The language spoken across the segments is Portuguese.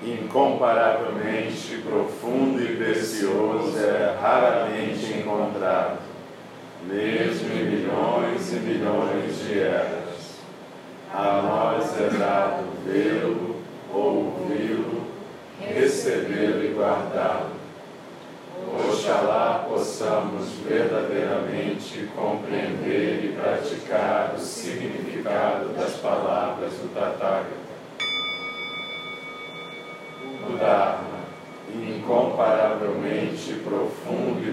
Incomparavelmente profundo e precioso, é raramente encontrado, mesmo em milhões e milhões de eras. A nós é dado vê-lo, ouvi-lo, recebê-lo e guardá-lo. Oxalá possamos verdadeiramente compreender e praticar o significado das palavras do Tathagata o Dharma, incomparavelmente profundo e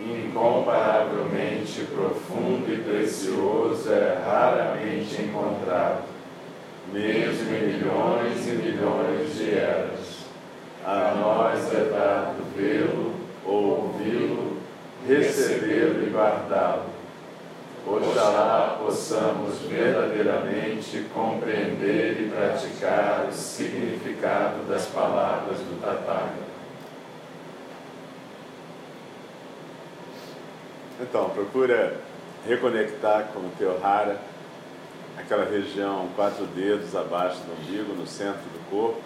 incomparavelmente profundo e precioso, é raramente encontrado, mesmo em milhões e milhões de eras. A nós é dado vê-lo, ouvi-lo, recebê-lo e guardá-lo. Oxalá possamos verdadeiramente compreender e praticar o significado das palavras do Tathagata. Então, procura reconectar com o teu hara, aquela região quatro dedos abaixo do umbigo, no centro do corpo.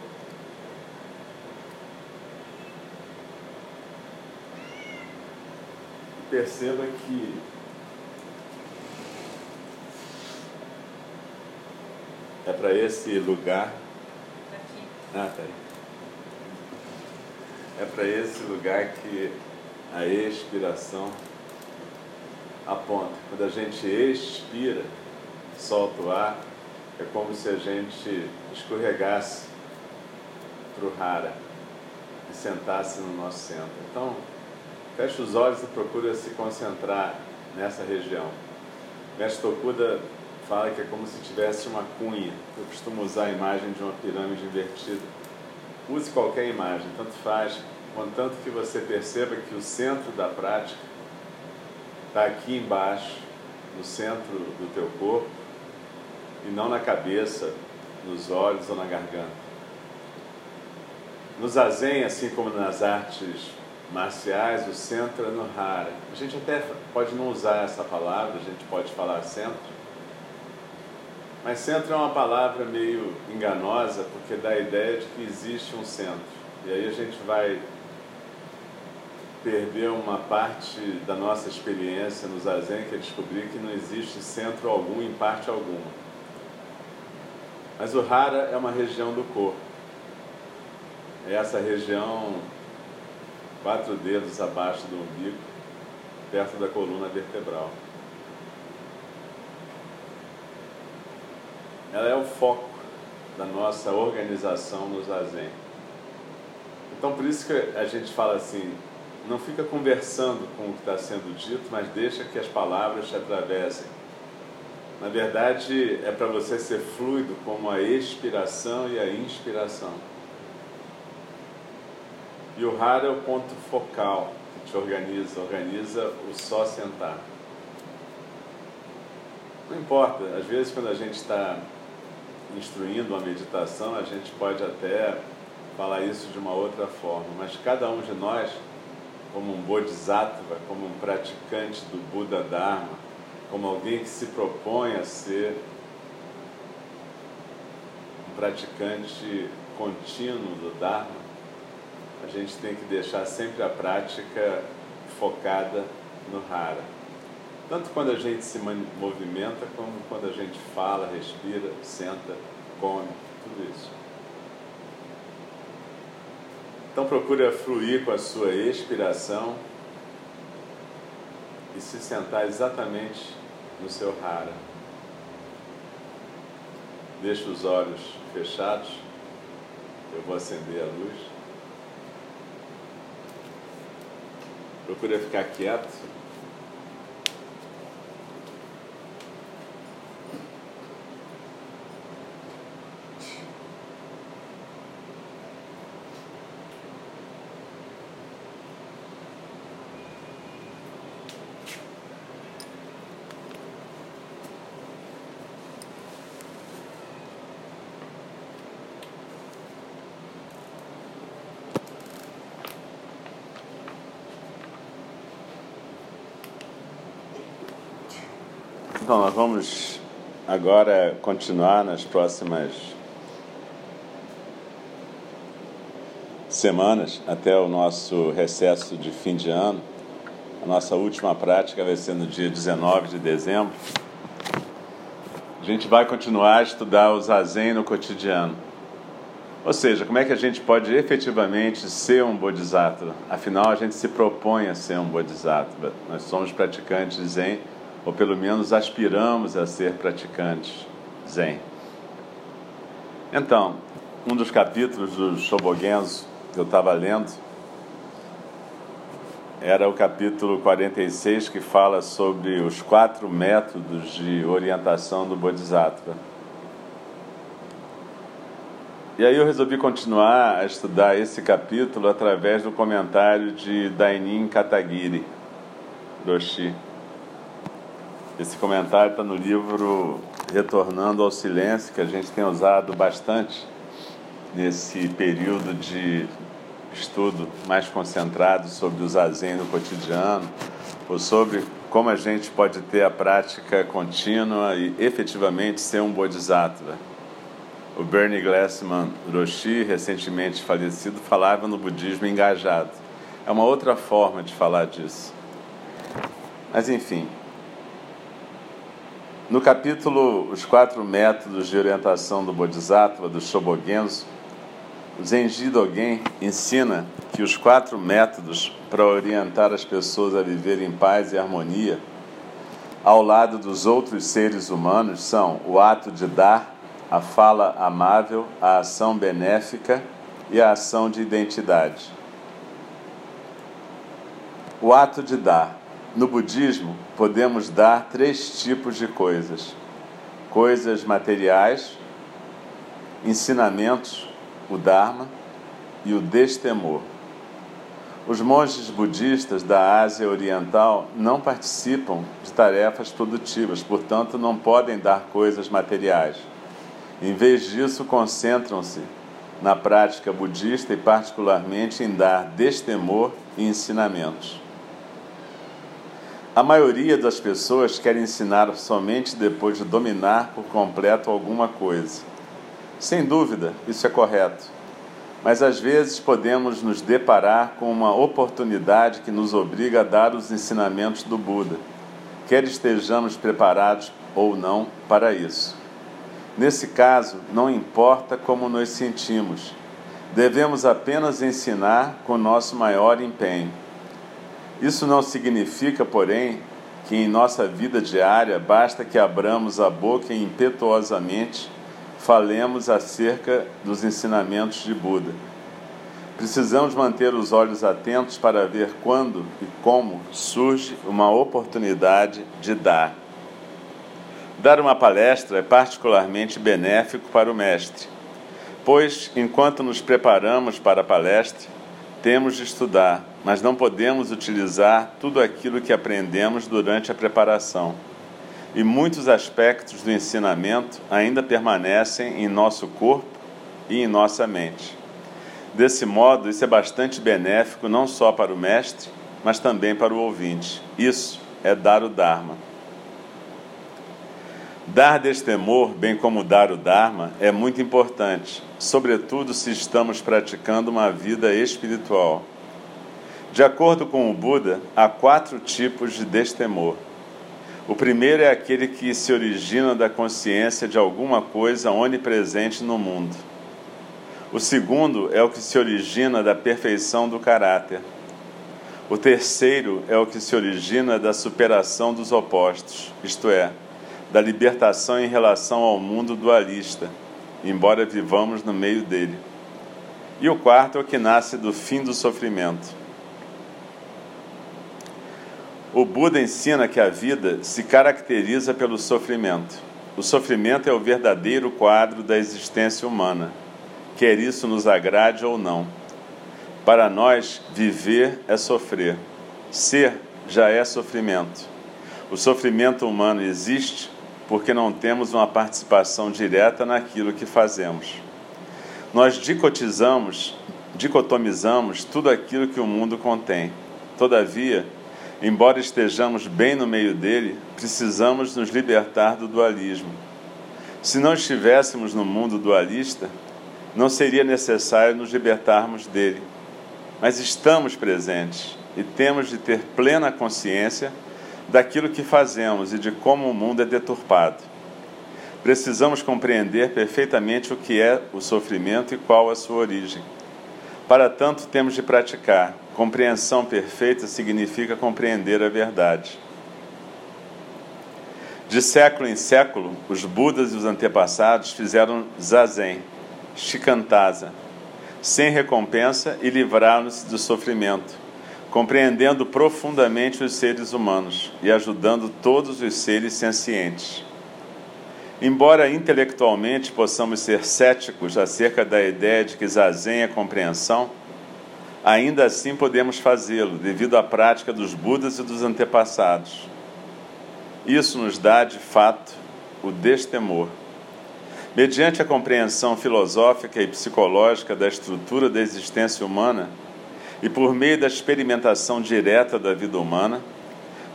E perceba que é para esse lugar. Ah, tá aí. É para esse lugar que a expiração aponta. Quando a gente expira, solta o ar, é como se a gente escorregasse para o rara e sentasse no nosso centro. Então, feche os olhos e procura se concentrar nessa região. Mestre Tokuda fala que é como se tivesse uma cunha. Eu costumo usar a imagem de uma pirâmide invertida. Use qualquer imagem, tanto faz, contanto que você perceba que o centro da prática está aqui embaixo, no centro do teu corpo, e não na cabeça, nos olhos ou na garganta. No zazen, assim como nas artes marciais, o centro é no hara. A gente até pode não usar essa palavra, a gente pode falar centro, mas centro é uma palavra meio enganosa porque dá a ideia de que existe um centro. E aí a gente vai perdeu uma parte da nossa experiência no Zazen, que é descobrir que não existe centro algum em parte alguma. Mas o Hara é uma região do corpo. É essa região, quatro dedos abaixo do umbigo, perto da coluna vertebral. Ela é o foco da nossa organização no Zazen. Então, por isso que a gente fala assim, não fica conversando com o que está sendo dito, mas deixa que as palavras te atravessem. Na verdade, é para você ser fluido como a expiração e a inspiração. E o raro é o ponto focal que te organiza, organiza o só sentar. Não importa, às vezes quando a gente está instruindo uma meditação, a gente pode até falar isso de uma outra forma, mas cada um de nós como um bodhisattva, como um praticante do Buda Dharma, como alguém que se propõe a ser um praticante contínuo do Dharma, a gente tem que deixar sempre a prática focada no Hara. Tanto quando a gente se movimenta, como quando a gente fala, respira, senta, come, tudo isso. Então procura fluir com a sua expiração e se sentar exatamente no seu rara. Deixa os olhos fechados. Eu vou acender a luz. Procura ficar quieto Então, nós vamos agora continuar nas próximas semanas, até o nosso recesso de fim de ano. A nossa última prática vai ser no dia 19 de dezembro. A gente vai continuar a estudar o Zazen no cotidiano. Ou seja, como é que a gente pode efetivamente ser um bodhisattva? Afinal, a gente se propõe a ser um bodhisattva. Nós somos praticantes Zen ou pelo menos aspiramos a ser praticantes Zen. Então, um dos capítulos do Shobogenzo que eu estava lendo era o capítulo 46 que fala sobre os quatro métodos de orientação do Bodhisattva. E aí eu resolvi continuar a estudar esse capítulo através do comentário de Dainin Katagiri, Roshi. Esse comentário está no livro Retornando ao Silêncio, que a gente tem usado bastante nesse período de estudo mais concentrado sobre o zazen no cotidiano, ou sobre como a gente pode ter a prática contínua e efetivamente ser um bodhisattva. O Bernie Glassman Roshi, recentemente falecido, falava no budismo engajado. É uma outra forma de falar disso. Mas enfim, no capítulo Os Quatro Métodos de Orientação do Bodhisattva, do Shobogenzo, Zenji Dogen ensina que os quatro métodos para orientar as pessoas a viver em paz e harmonia, ao lado dos outros seres humanos, são o ato de dar, a fala amável, a ação benéfica e a ação de identidade. O ato de dar. No budismo, podemos dar três tipos de coisas: coisas materiais, ensinamentos, o Dharma e o destemor. Os monges budistas da Ásia Oriental não participam de tarefas produtivas, portanto, não podem dar coisas materiais. Em vez disso, concentram-se na prática budista e, particularmente, em dar destemor e ensinamentos. A maioria das pessoas quer ensinar somente depois de dominar por completo alguma coisa. Sem dúvida, isso é correto. Mas às vezes podemos nos deparar com uma oportunidade que nos obriga a dar os ensinamentos do Buda, quer estejamos preparados ou não para isso. Nesse caso, não importa como nos sentimos, devemos apenas ensinar com nosso maior empenho. Isso não significa, porém, que em nossa vida diária basta que abramos a boca e impetuosamente falemos acerca dos ensinamentos de Buda. Precisamos manter os olhos atentos para ver quando e como surge uma oportunidade de dar. Dar uma palestra é particularmente benéfico para o mestre, pois, enquanto nos preparamos para a palestra, temos de estudar, mas não podemos utilizar tudo aquilo que aprendemos durante a preparação. E muitos aspectos do ensinamento ainda permanecem em nosso corpo e em nossa mente. Desse modo, isso é bastante benéfico não só para o mestre, mas também para o ouvinte. Isso é dar o Dharma. Dar destemor, bem como dar o Dharma, é muito importante, sobretudo se estamos praticando uma vida espiritual. De acordo com o Buda, há quatro tipos de destemor. O primeiro é aquele que se origina da consciência de alguma coisa onipresente no mundo. O segundo é o que se origina da perfeição do caráter. O terceiro é o que se origina da superação dos opostos, isto é, da libertação em relação ao mundo dualista, embora vivamos no meio dele. E o quarto é o que nasce do fim do sofrimento. O Buda ensina que a vida se caracteriza pelo sofrimento. O sofrimento é o verdadeiro quadro da existência humana, quer isso nos agrade ou não. Para nós, viver é sofrer, ser já é sofrimento. O sofrimento humano existe porque não temos uma participação direta naquilo que fazemos. Nós dicotizamos, dicotomizamos tudo aquilo que o mundo contém. Todavia, Embora estejamos bem no meio dele, precisamos nos libertar do dualismo. Se não estivéssemos no mundo dualista, não seria necessário nos libertarmos dele. Mas estamos presentes e temos de ter plena consciência daquilo que fazemos e de como o mundo é deturpado. Precisamos compreender perfeitamente o que é o sofrimento e qual a sua origem. Para tanto, temos de praticar, Compreensão perfeita significa compreender a verdade. De século em século, os Budas e os antepassados fizeram zazen, shikantaza, sem recompensa e livraram-se do sofrimento, compreendendo profundamente os seres humanos e ajudando todos os seres sencientes. Embora intelectualmente possamos ser céticos acerca da ideia de que zazen é compreensão, ainda assim podemos fazê-lo, devido à prática dos Budas e dos antepassados. Isso nos dá, de fato, o destemor. Mediante a compreensão filosófica e psicológica da estrutura da existência humana e por meio da experimentação direta da vida humana,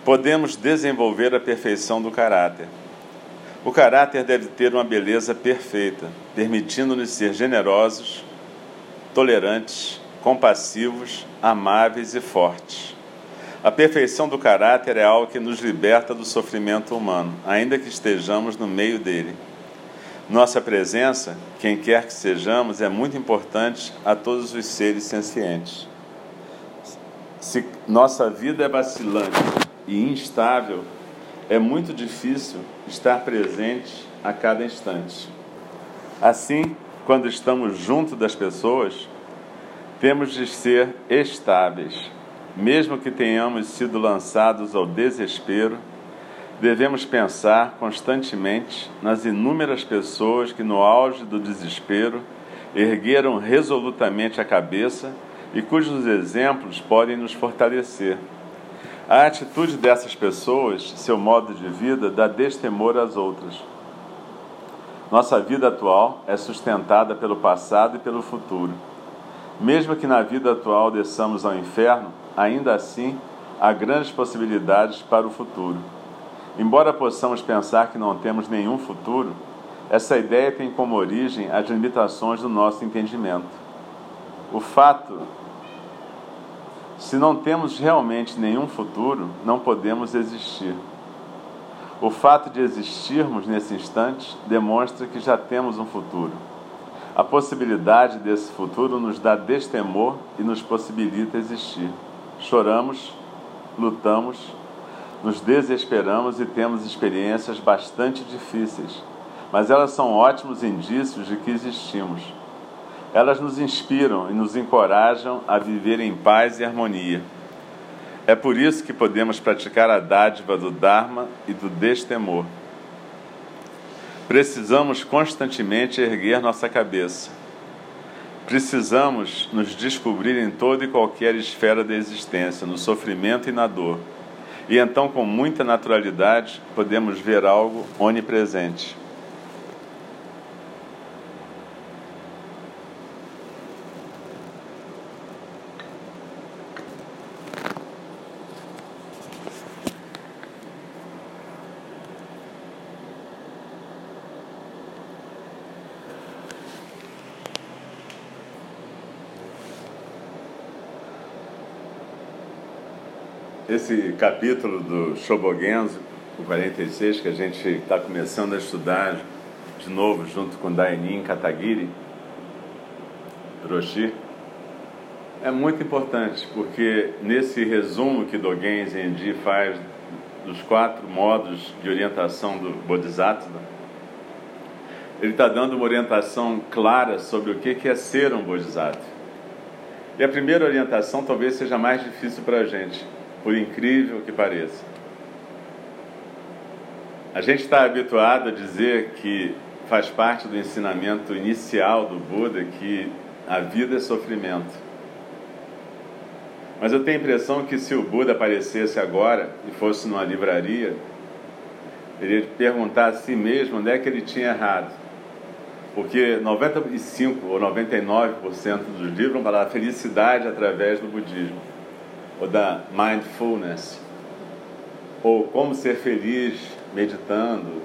podemos desenvolver a perfeição do caráter. O caráter deve ter uma beleza perfeita, permitindo-nos ser generosos, tolerantes, compassivos, amáveis e fortes. A perfeição do caráter é algo que nos liberta do sofrimento humano, ainda que estejamos no meio dele. Nossa presença, quem quer que sejamos, é muito importante a todos os seres sencientes. Se nossa vida é vacilante e instável, é muito difícil estar presente a cada instante. Assim, quando estamos junto das pessoas, temos de ser estáveis. Mesmo que tenhamos sido lançados ao desespero, devemos pensar constantemente nas inúmeras pessoas que, no auge do desespero, ergueram resolutamente a cabeça e cujos exemplos podem nos fortalecer. A atitude dessas pessoas, seu modo de vida, dá destemor às outras. Nossa vida atual é sustentada pelo passado e pelo futuro. Mesmo que na vida atual desçamos ao inferno, ainda assim há grandes possibilidades para o futuro. Embora possamos pensar que não temos nenhum futuro, essa ideia tem como origem as limitações do nosso entendimento. O fato, se não temos realmente nenhum futuro, não podemos existir. O fato de existirmos nesse instante demonstra que já temos um futuro. A possibilidade desse futuro nos dá destemor e nos possibilita existir. Choramos, lutamos, nos desesperamos e temos experiências bastante difíceis, mas elas são ótimos indícios de que existimos. Elas nos inspiram e nos encorajam a viver em paz e harmonia. É por isso que podemos praticar a dádiva do Dharma e do destemor. Precisamos constantemente erguer nossa cabeça. Precisamos nos descobrir em toda e qualquer esfera da existência, no sofrimento e na dor. E então, com muita naturalidade, podemos ver algo onipresente. Esse capítulo do Shobogenzo, o 46, que a gente está começando a estudar de novo junto com Dainin Katagiri, Roshi, é muito importante, porque nesse resumo que Dogen Zenji faz dos quatro modos de orientação do Bodhisattva, ele está dando uma orientação clara sobre o que é ser um Bodhisattva. E a primeira orientação talvez seja mais difícil para a gente, por incrível que pareça. A gente está habituado a dizer que faz parte do ensinamento inicial do Buda que a vida é sofrimento. Mas eu tenho a impressão que se o Buda aparecesse agora e fosse numa livraria, ele ia perguntar a si mesmo onde é que ele tinha errado. Porque 95 ou 99% dos livros vão falar felicidade através do budismo ou da mindfulness. ou como ser feliz meditando.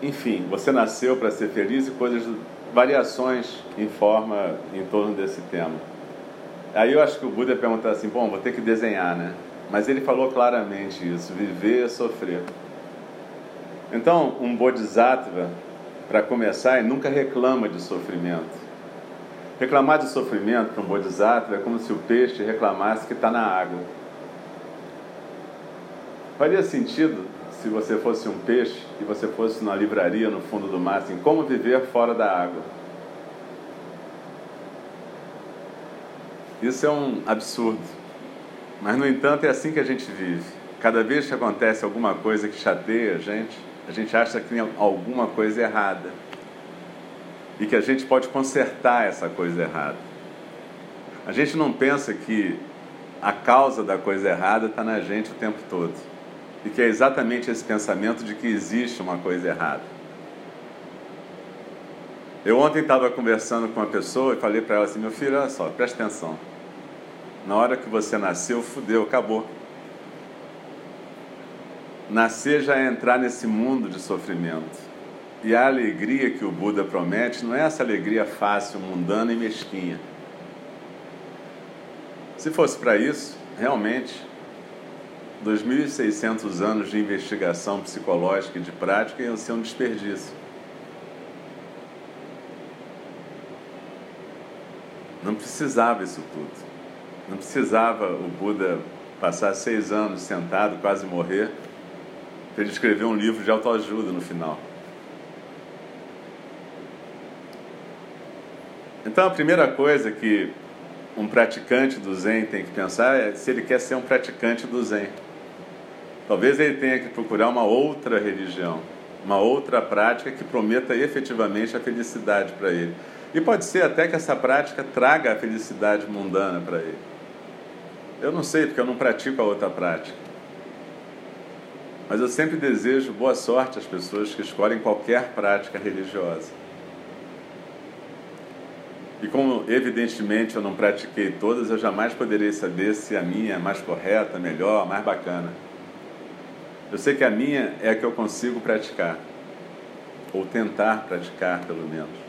Enfim, você nasceu para ser feliz e coisas, variações em forma em torno desse tema. Aí eu acho que o Buda perguntar assim: bom, vou ter que desenhar, né? Mas ele falou claramente isso: viver é sofrer. Então, um bodhisattva, para começar, nunca reclama de sofrimento. Reclamar de sofrimento para um bodhisattva é como se o peixe reclamasse que está na água. Faria sentido se você fosse um peixe e você fosse numa livraria no fundo do mar, assim, como viver fora da água. Isso é um absurdo. Mas, no entanto, é assim que a gente vive. Cada vez que acontece alguma coisa que chateia a gente, a gente acha que tem alguma coisa errada. E que a gente pode consertar essa coisa errada. A gente não pensa que a causa da coisa errada está na gente o tempo todo e que é exatamente esse pensamento de que existe uma coisa errada. Eu ontem estava conversando com uma pessoa e falei para ela assim: meu filho, olha só, presta atenção. Na hora que você nasceu, fudeu, acabou. Nascer já é entrar nesse mundo de sofrimento. E a alegria que o Buda promete não é essa alegria fácil, mundana e mesquinha. Se fosse para isso, realmente 2.600 anos de investigação psicológica e de prática iam ser um desperdício. Não precisava isso tudo. Não precisava o Buda passar seis anos sentado, quase morrer, para ele escrever um livro de autoajuda no final. Então, a primeira coisa que um praticante do Zen tem que pensar é se ele quer ser um praticante do Zen. Talvez ele tenha que procurar uma outra religião, uma outra prática que prometa efetivamente a felicidade para ele. E pode ser até que essa prática traga a felicidade mundana para ele. Eu não sei, porque eu não pratico a outra prática. Mas eu sempre desejo boa sorte às pessoas que escolhem qualquer prática religiosa. E como evidentemente eu não pratiquei todas, eu jamais poderei saber se a minha é mais correta, melhor, mais bacana. Eu sei que a minha é a que eu consigo praticar, ou tentar praticar, pelo menos.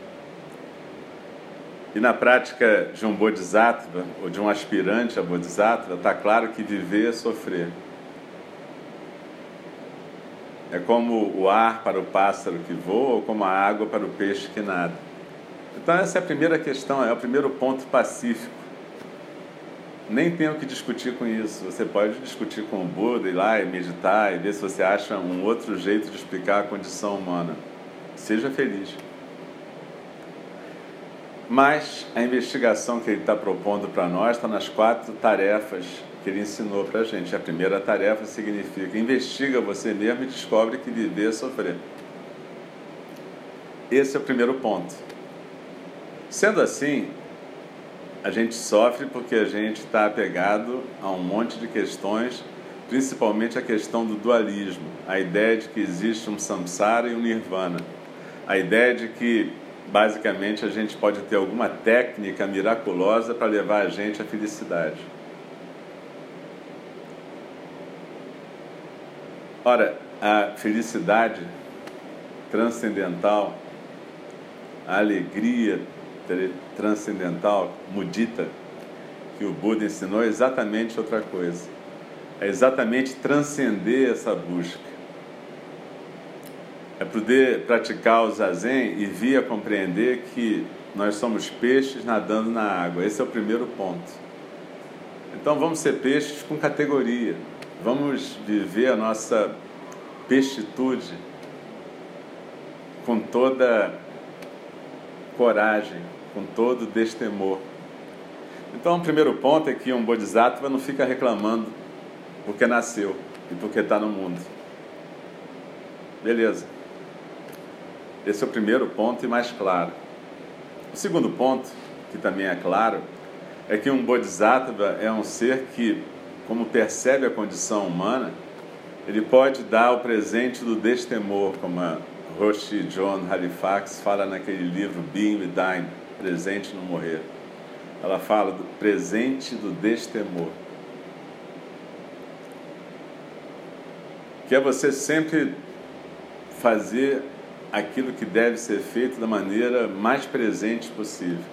E na prática de um bodhisattva, ou de um aspirante a bodhisattva, está claro que viver é sofrer. É como o ar para o pássaro que voa, ou como a água para o peixe que nada. Então, essa é a primeira questão, é o primeiro ponto pacífico nem tenho que discutir com isso. Você pode discutir com o Buda, ir lá e meditar e ver se você acha um outro jeito de explicar a condição humana. Seja feliz. Mas a investigação que ele está propondo para nós está nas quatro tarefas que ele ensinou para a gente. A primeira tarefa significa: investiga você mesmo e descobre que viver é sofrer. Esse é o primeiro ponto. Sendo assim, a gente sofre porque a gente está apegado a um monte de questões, principalmente a questão do dualismo, a ideia de que existe um samsara e um nirvana, a ideia de que basicamente a gente pode ter alguma técnica miraculosa para levar a gente à felicidade. Ora, a felicidade transcendental, a alegria transcendental, mudita, que o Buda ensinou é exatamente outra coisa. É exatamente transcender essa busca. É poder praticar o zazen e vir a compreender que nós somos peixes nadando na água. Esse é o primeiro ponto. Então vamos ser peixes com categoria. Vamos viver a nossa peixitude com toda coragem, com todo destemor. Então, o primeiro ponto é que um bodhisattva não fica reclamando porque nasceu e porque está no mundo. Beleza. Esse é o primeiro ponto e mais claro. O segundo ponto, que também é claro, é que um bodhisattva é um ser que, como percebe a condição humana, ele pode dar o presente do destemor, como a Roshi John Halifax fala naquele livro Being with Dying presente no morrer. Ela fala do presente do destemor. que é você sempre fazer aquilo que deve ser feito da maneira mais presente possível.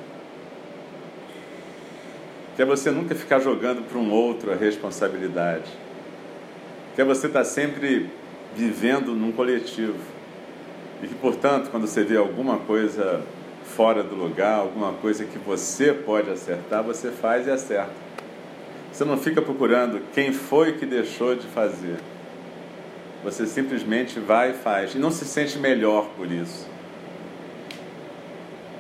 Que é você nunca ficar jogando para um outro a responsabilidade. Que é você estar sempre vivendo num coletivo. E que, portanto, quando você vê alguma coisa fora do lugar, alguma coisa que você pode acertar, você faz e acerta. Você não fica procurando quem foi que deixou de fazer. Você simplesmente vai e faz. E não se sente melhor por isso.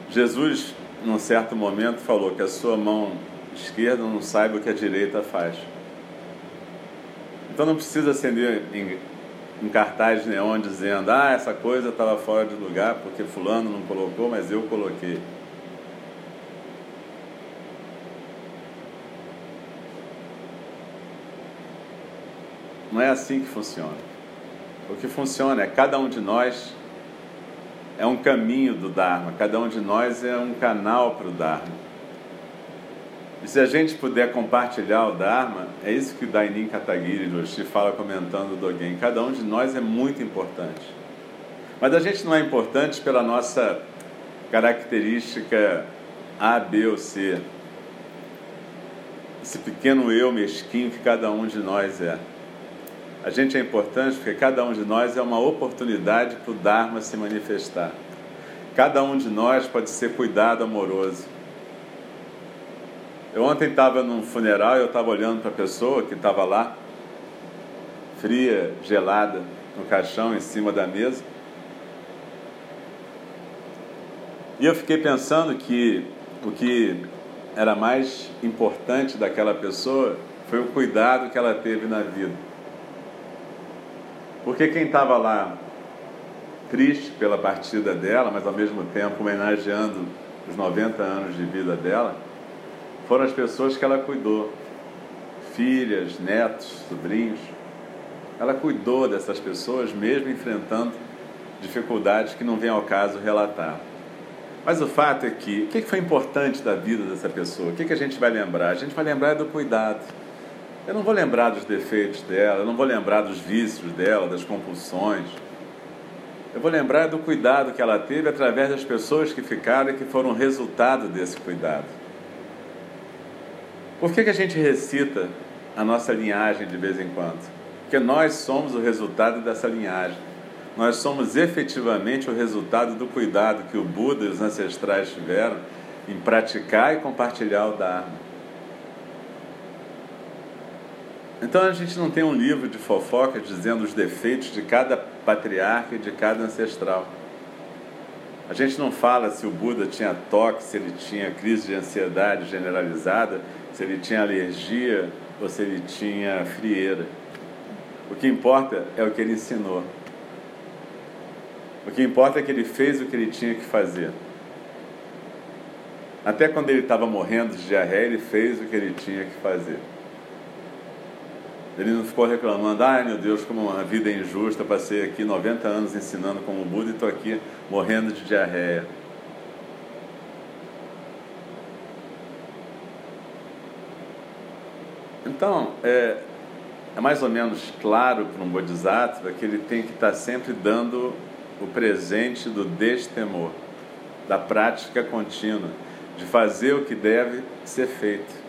Jesus, num certo momento, falou que a sua mão esquerda não saiba o que a direita faz. Então não precisa acender um cartaz neon dizendo: ah, essa coisa estava fora de lugar porque Fulano não colocou, mas eu coloquei. Não é assim que funciona. O que funciona é cada um de nós é um caminho do Dharma, cada um de nós é um canal para o Dharma. E se a gente puder compartilhar o Dharma, é isso que o Dainin Katagiri Roshi fala comentando do Dogen. Cada um de nós é muito importante. Mas a gente não é importante pela nossa característica A, B ou C. Esse pequeno eu mesquinho que cada um de nós é. A gente é importante porque cada um de nós é uma oportunidade para o Dharma se manifestar. Cada um de nós pode ser cuidado amoroso. Eu ontem estava num funeral e eu estava olhando para a pessoa que estava lá, fria, gelada, no caixão, em cima da mesa. E eu fiquei pensando que o que era mais importante daquela pessoa foi o cuidado que ela teve na vida. Porque quem estava lá triste pela partida dela, mas ao mesmo tempo homenageando os 90 anos de vida dela, foram as pessoas que ela cuidou, filhas, netos, sobrinhos. Ela cuidou dessas pessoas, mesmo enfrentando dificuldades que não vem ao caso relatar. Mas o fato é que, o que foi importante da vida dessa pessoa? O que a gente vai lembrar? A gente vai lembrar do cuidado. Eu não vou lembrar dos defeitos dela, eu não vou lembrar dos vícios dela, das compulsões. Eu vou lembrar do cuidado que ela teve através das pessoas que ficaram e que foram resultado desse cuidado. Por que, que a gente recita a nossa linhagem de vez em quando? Porque nós somos o resultado dessa linhagem. Nós somos efetivamente o resultado do cuidado que o Buda e os ancestrais tiveram em praticar e compartilhar o Dharma. Então a gente não tem um livro de fofoca dizendo os defeitos de cada patriarca e de cada ancestral. A gente não fala se o Buda tinha toque, se ele tinha crise de ansiedade generalizada, se ele tinha alergia ou se ele tinha frieira. O que importa é o que ele ensinou. O que importa é que ele fez o que ele tinha que fazer. Até quando ele estava morrendo de diarreia, ele fez o que ele tinha que fazer. Ele não ficou reclamando, ai meu Deus, como a vida é injusta, passei aqui 90 anos ensinando como Buda e estou aqui morrendo de diarreia. Então, é, é mais ou menos claro para um Bodhisattva que ele tem que estar sempre dando o presente do destemor, da prática contínua, de fazer o que deve ser feito.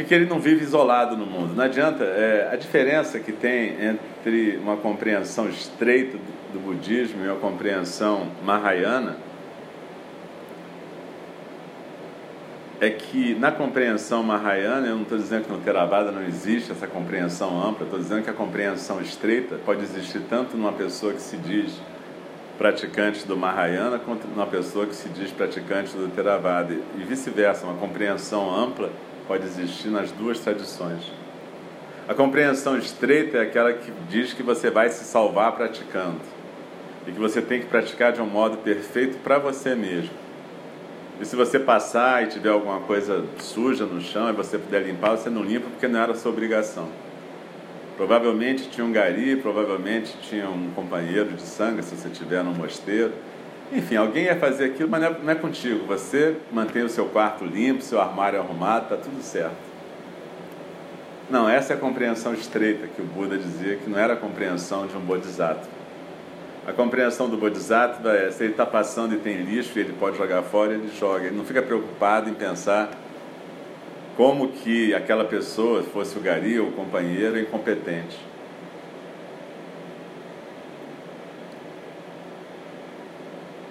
E que ele não vive isolado no mundo. Não adianta, é, a diferença que tem entre uma compreensão estreita do, do budismo e uma compreensão mahayana é que na compreensão mahayana, eu não estou dizendo que no Theravada não existe essa compreensão ampla, estou dizendo que a compreensão estreita pode existir tanto numa pessoa que se diz praticante do Mahayana quanto numa pessoa que se diz praticante do Theravada e vice-versa, uma compreensão ampla pode existir nas duas tradições. A compreensão estreita é aquela que diz que você vai se salvar praticando e que você tem que praticar de um modo perfeito para você mesmo. E se você passar e tiver alguma coisa suja no chão e você puder limpar, você não limpa porque não era sua obrigação. Provavelmente tinha um gari, provavelmente tinha um companheiro de sangue, se você estiver no mosteiro. Enfim, alguém ia fazer aquilo, mas não é, não é contigo. Você mantém o seu quarto limpo, seu armário arrumado, está tudo certo. Não, essa é a compreensão estreita que o Buda dizia que não era a compreensão de um bodhisattva. A compreensão do bodhisattva é se ele está passando e tem lixo ele pode jogar fora, ele joga. Ele não fica preocupado em pensar como que aquela pessoa, fosse o gari ou o companheiro, é incompetente.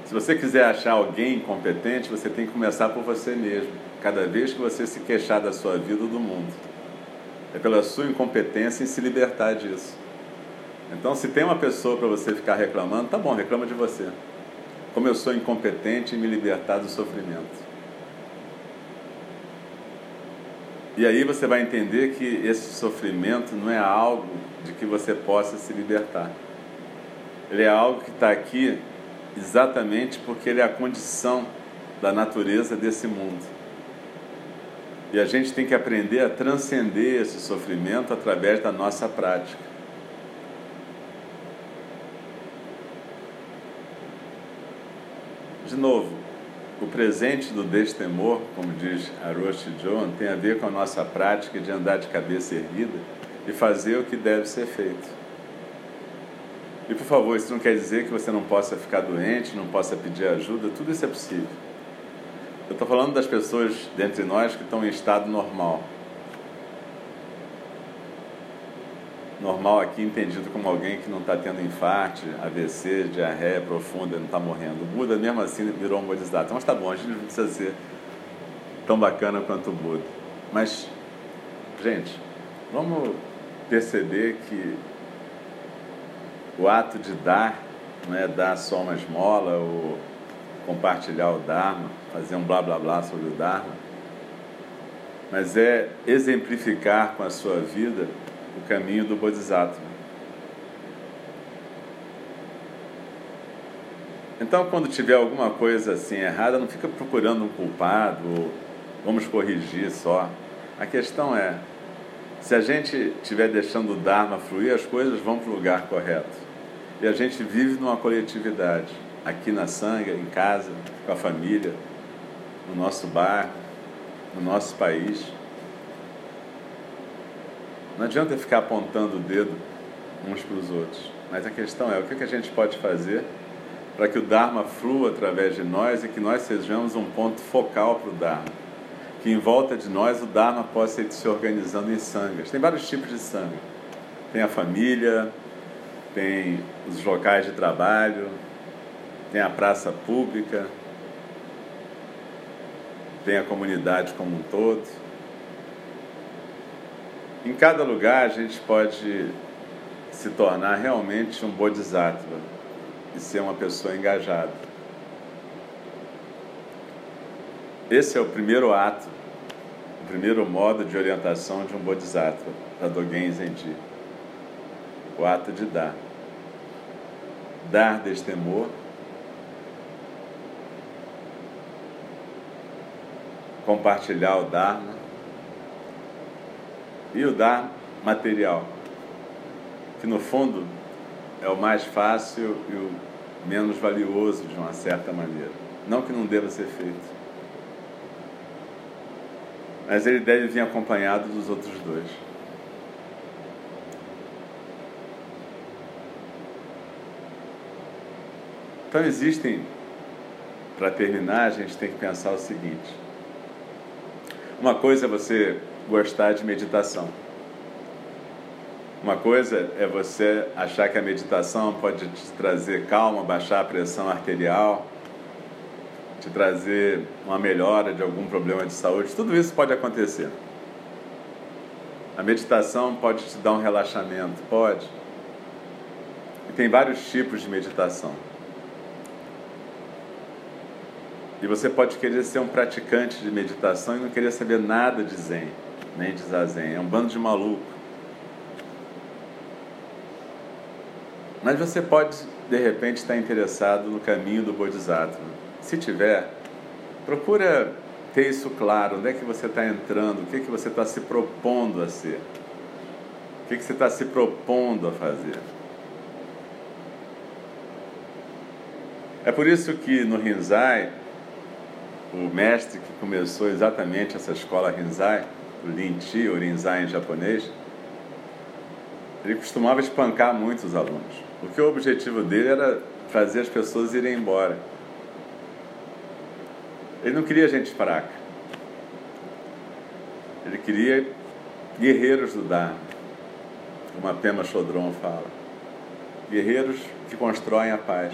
Se você quiser achar alguém incompetente, você tem que começar por você mesmo. Cada vez que você se queixar da sua vida ou do mundo. É pela sua incompetência em se libertar disso. Então, se tem uma pessoa para você ficar reclamando, tá bom, reclama de você. Como eu sou incompetente em me libertar do sofrimento. E aí você vai entender que esse sofrimento não é algo de que você possa se libertar. Ele é algo que está aqui exatamente porque ele é a condição da natureza desse mundo. E a gente tem que aprender a transcender esse sofrimento através da nossa prática. De novo, o presente do destemor, como diz Aroshi John, tem a ver com a nossa prática de andar de cabeça erguida e fazer o que deve ser feito. E por favor, isso não quer dizer que você não possa ficar doente, não possa pedir ajuda, tudo isso é possível. Eu estou falando das pessoas dentre nós que estão em estado normal. Normal aqui entendido como alguém que não está tendo infarto, AVC, diarreia profunda, não está morrendo. O Buda mesmo assim virou um bodhisattva. Mas está bom, a gente não precisa ser tão bacana quanto o Buda. Mas, gente, vamos perceber que o ato de dar, não é dar só uma esmola ou compartilhar o Dharma, fazer um blá blá blá sobre o Dharma, mas é exemplificar com a sua vida o caminho do Bodhisattva. Então, quando tiver alguma coisa assim errada, não fica procurando um culpado, ou vamos corrigir só. A questão é, se a gente estiver deixando o Dharma fluir, as coisas vão para o lugar correto. E a gente vive numa coletividade, aqui na Sanga, em casa, com a família, no nosso bairro, no nosso país. Não adianta ficar apontando o dedo uns para os outros, mas a questão é o que a gente pode fazer para que o Dharma flua através de nós e que nós sejamos um ponto focal para o Dharma. Que em volta de nós o Dharma possa ir se organizando em sangas. Tem vários tipos de sanga. Tem a família, tem os locais de trabalho, tem a praça pública, tem a comunidade como um todo. Em cada lugar a gente pode se tornar realmente um bodhisattva e ser uma pessoa engajada. Esse é o primeiro ato, o primeiro modo de orientação de um bodhisattva, da Dogen Zenji. O ato de dar dar destemor, compartilhar o Dharma e o dar material, que no fundo é o mais fácil e o menos valioso de uma certa maneira. Não que não deva ser feito. Mas ele deve vir acompanhado dos outros dois. Então existem, para terminar, a gente tem que pensar o seguinte: uma coisa é você gostar de meditação. Uma coisa é você achar que a meditação pode te trazer calma, baixar a pressão arterial, te trazer uma melhora de algum problema de saúde. Tudo isso pode acontecer. A meditação pode te dar um relaxamento, pode. E tem vários tipos de meditação. E você pode querer ser um praticante de meditação e não querer saber nada de Zen, nem de Zazen. É um bando de maluco. Mas você pode, de repente, estar interessado no caminho do Bodhisattva. Se tiver, procura ter isso claro. Onde é que você está entrando? O que, é que você está se propondo a ser? O que, é que você está se propondo a fazer? É por isso que no Rinzai o mestre que começou exatamente essa escola Rinzai, o Linti, o Rinzai em japonês, ele costumava espancar muito os alunos, porque o objetivo dele era fazer as pessoas irem embora. Ele não queria gente fraca. Ele queria guerreiros do Dharma, como a Pema Chodron fala. Guerreiros que constroem a paz.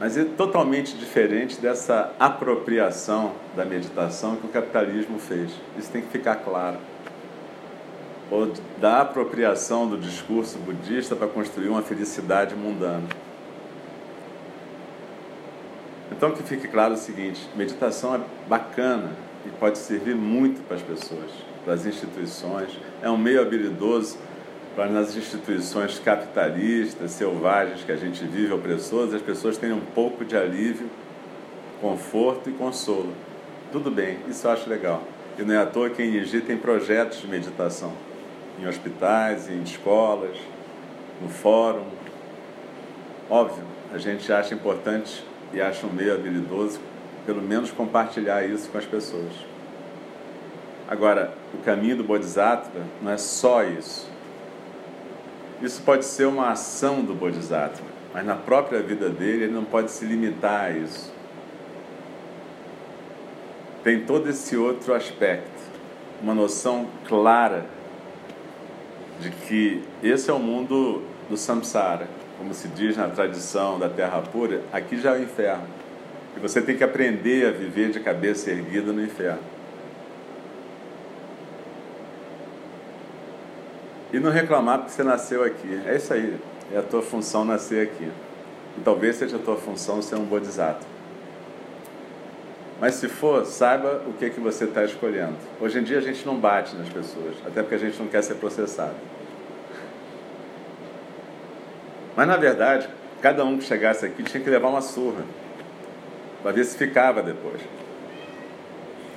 Mas é totalmente diferente dessa apropriação da meditação que o capitalismo fez. Isso tem que ficar claro. Ou da apropriação do discurso budista para construir uma felicidade mundana. Então que fique claro o seguinte: meditação é bacana e pode servir muito para as pessoas, para as instituições. É um meio habilidoso para nas instituições capitalistas, selvagens que a gente vive, opressoras, as pessoas tenham um pouco de alívio, conforto e consolo. Tudo bem, isso eu acho legal. E não é à toa que em Niji tem projetos de meditação, em hospitais, em escolas, no fórum. Óbvio, a gente acha importante e acha um meio habilidoso, pelo menos compartilhar isso com as pessoas. Agora, o caminho do Bodhisattva não é só isso. Isso pode ser uma ação do Bodhisattva, mas na própria vida dele ele não pode se limitar a isso. Tem todo esse outro aspecto, uma noção clara de que esse é o mundo do samsara, como se diz na tradição da terra pura, aqui já é o inferno. E você tem que aprender a viver de cabeça erguida no inferno. E não reclamar porque você nasceu aqui. É isso aí. É a tua função nascer aqui. E talvez seja a tua função ser um bodhisattva. Mas se for, saiba o que, é que você está escolhendo. Hoje em dia a gente não bate nas pessoas, até porque a gente não quer ser processado. Mas na verdade, cada um que chegasse aqui tinha que levar uma surra para ver se ficava depois.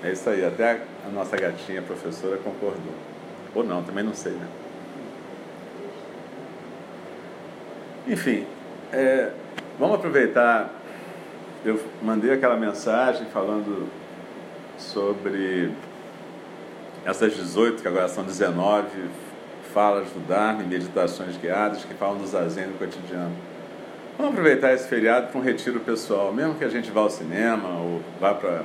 É isso aí, até a nossa gatinha professora concordou. Ou não, também não sei, né? Enfim, é, vamos aproveitar. Eu mandei aquela mensagem falando sobre essas 18, que agora são 19 falas do Dharma e meditações guiadas que falam do zazen no cotidiano. Vamos aproveitar esse feriado para um retiro pessoal, mesmo que a gente vá ao cinema ou vá para,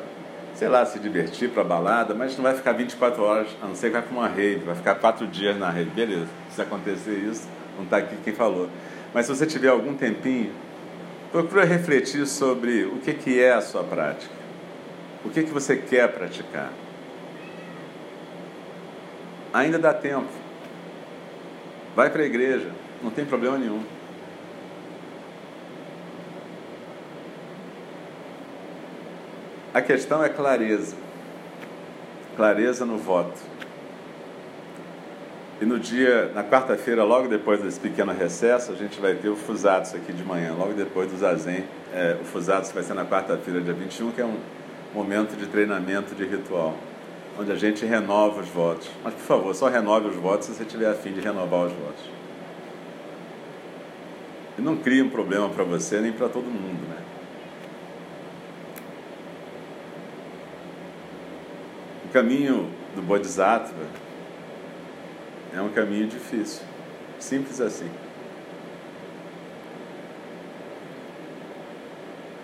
sei lá, se divertir para balada, mas não vai ficar 24 horas, a não ser que vai para uma rede, vai ficar quatro dias na rede. Beleza, se acontecer isso, não está aqui quem falou. Mas se você tiver algum tempinho, procura refletir sobre o que, que é a sua prática. O que, que você quer praticar. Ainda dá tempo. Vai para a igreja, não tem problema nenhum. A questão é clareza. Clareza no voto. E no dia, na quarta-feira, logo depois desse pequeno recesso, a gente vai ter o Fusatos aqui de manhã, logo depois do Zazen. É, o Fusatos vai ser na quarta-feira, dia 21, que é um momento de treinamento de ritual, onde a gente renova os votos. Mas, por favor, só renove os votos se você tiver afim de renovar os votos. E não crie um problema para você nem para todo mundo, né? O caminho do Bodhisattva é um caminho difícil. Simples assim.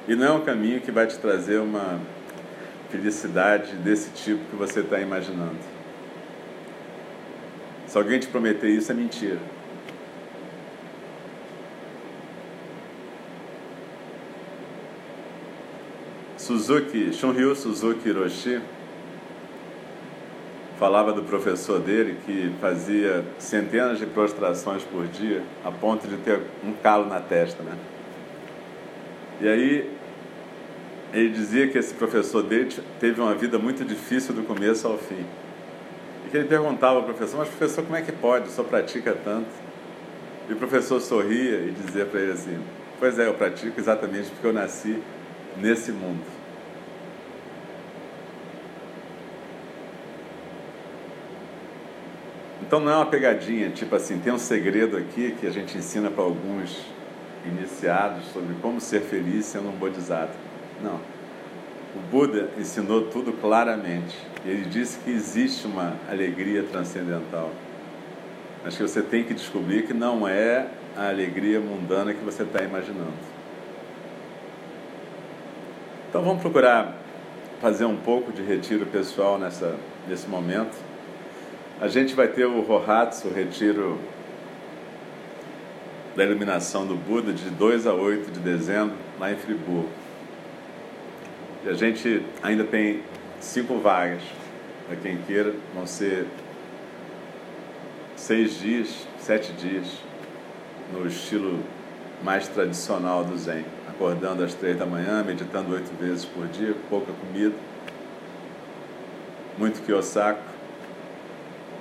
E não é um caminho que vai te trazer uma felicidade desse tipo que você está imaginando. Se alguém te prometer isso, é mentira. Suzuki, Shunryu Suzuki Hiroshi, falava do professor dele que fazia centenas de prostrações por dia a ponto de ter um calo na testa, né? E aí ele dizia que esse professor dele teve uma vida muito difícil do começo ao fim. E que ele perguntava ao professor, mas professor, como é que pode? Só pratica tanto? E o professor sorria e dizia para ele assim, pois é, eu pratico exatamente porque eu nasci nesse mundo. Então não é uma pegadinha, tipo assim, tem um segredo aqui que a gente ensina para alguns iniciados sobre como ser feliz sendo um bodhisattva. Não. o Buda ensinou tudo claramente. Ele disse que existe uma alegria transcendental, mas que você tem que descobrir que não é a alegria mundana que você está imaginando. Então vamos procurar fazer um pouco de retiro pessoal nessa, nesse momento. A gente vai ter o Rohatsu, o retiro da iluminação do Buda, de 2 a 8 de dezembro, lá em Friburgo. E a gente ainda tem cinco vagas para quem queira, vão ser seis dias, sete dias, no estilo mais tradicional do Zen acordando às três da manhã, meditando oito vezes por dia, pouca comida, muito Kiyosako.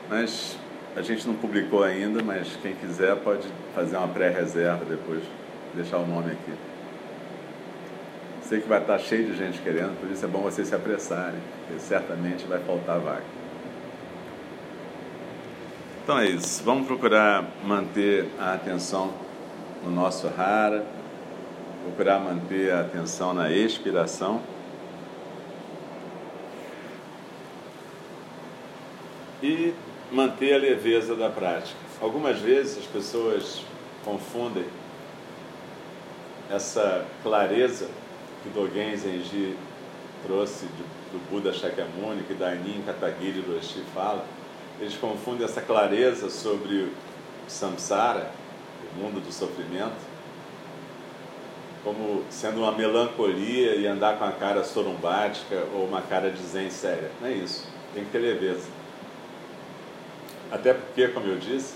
Mas a gente não publicou ainda, mas quem quiser pode fazer uma pré-reserva depois, deixar o nome aqui. Sei que vai estar cheio de gente querendo, por isso é bom vocês se apressarem, porque certamente vai faltar vaga. Então é isso, vamos procurar manter a atenção no nosso Hara procurar manter a atenção na expiração. E manter a leveza da prática. Algumas vezes as pessoas confundem essa clareza que Dogen Zenji trouxe do Buda Shakyamuni, que Dainin Katagiri Roshi fala. Eles confundem essa clareza sobre o samsara, o mundo do sofrimento, como sendo uma melancolia e andar com a cara sorumbática ou uma cara de zen séria. Não é isso. Tem que ter leveza. Até porque, como eu disse,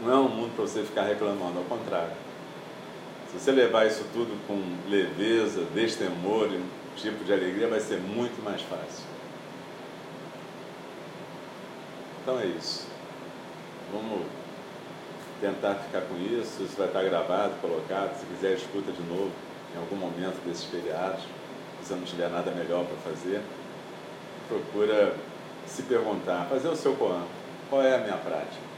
não é um mundo para você ficar reclamando, ao contrário. Se você levar isso tudo com leveza, destemor e um tipo de alegria, vai ser muito mais fácil. Então é isso. Vamos tentar ficar com isso, isso vai estar gravado, colocado, se quiser escuta de novo em algum momento desses feriados, se você não tiver nada melhor para fazer, procura se perguntar, fazer o seu Koan, qual é a minha prática?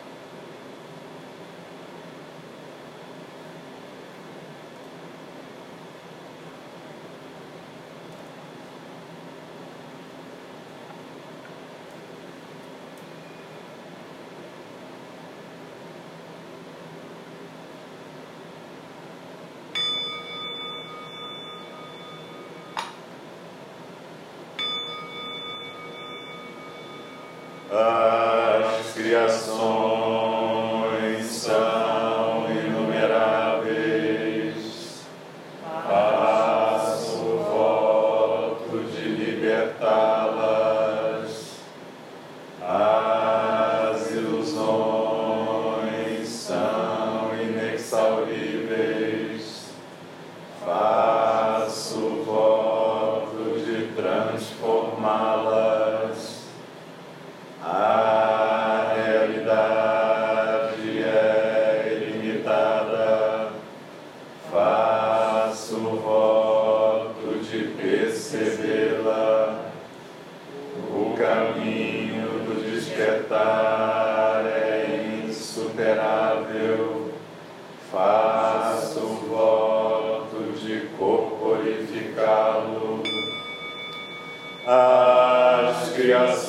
Yes,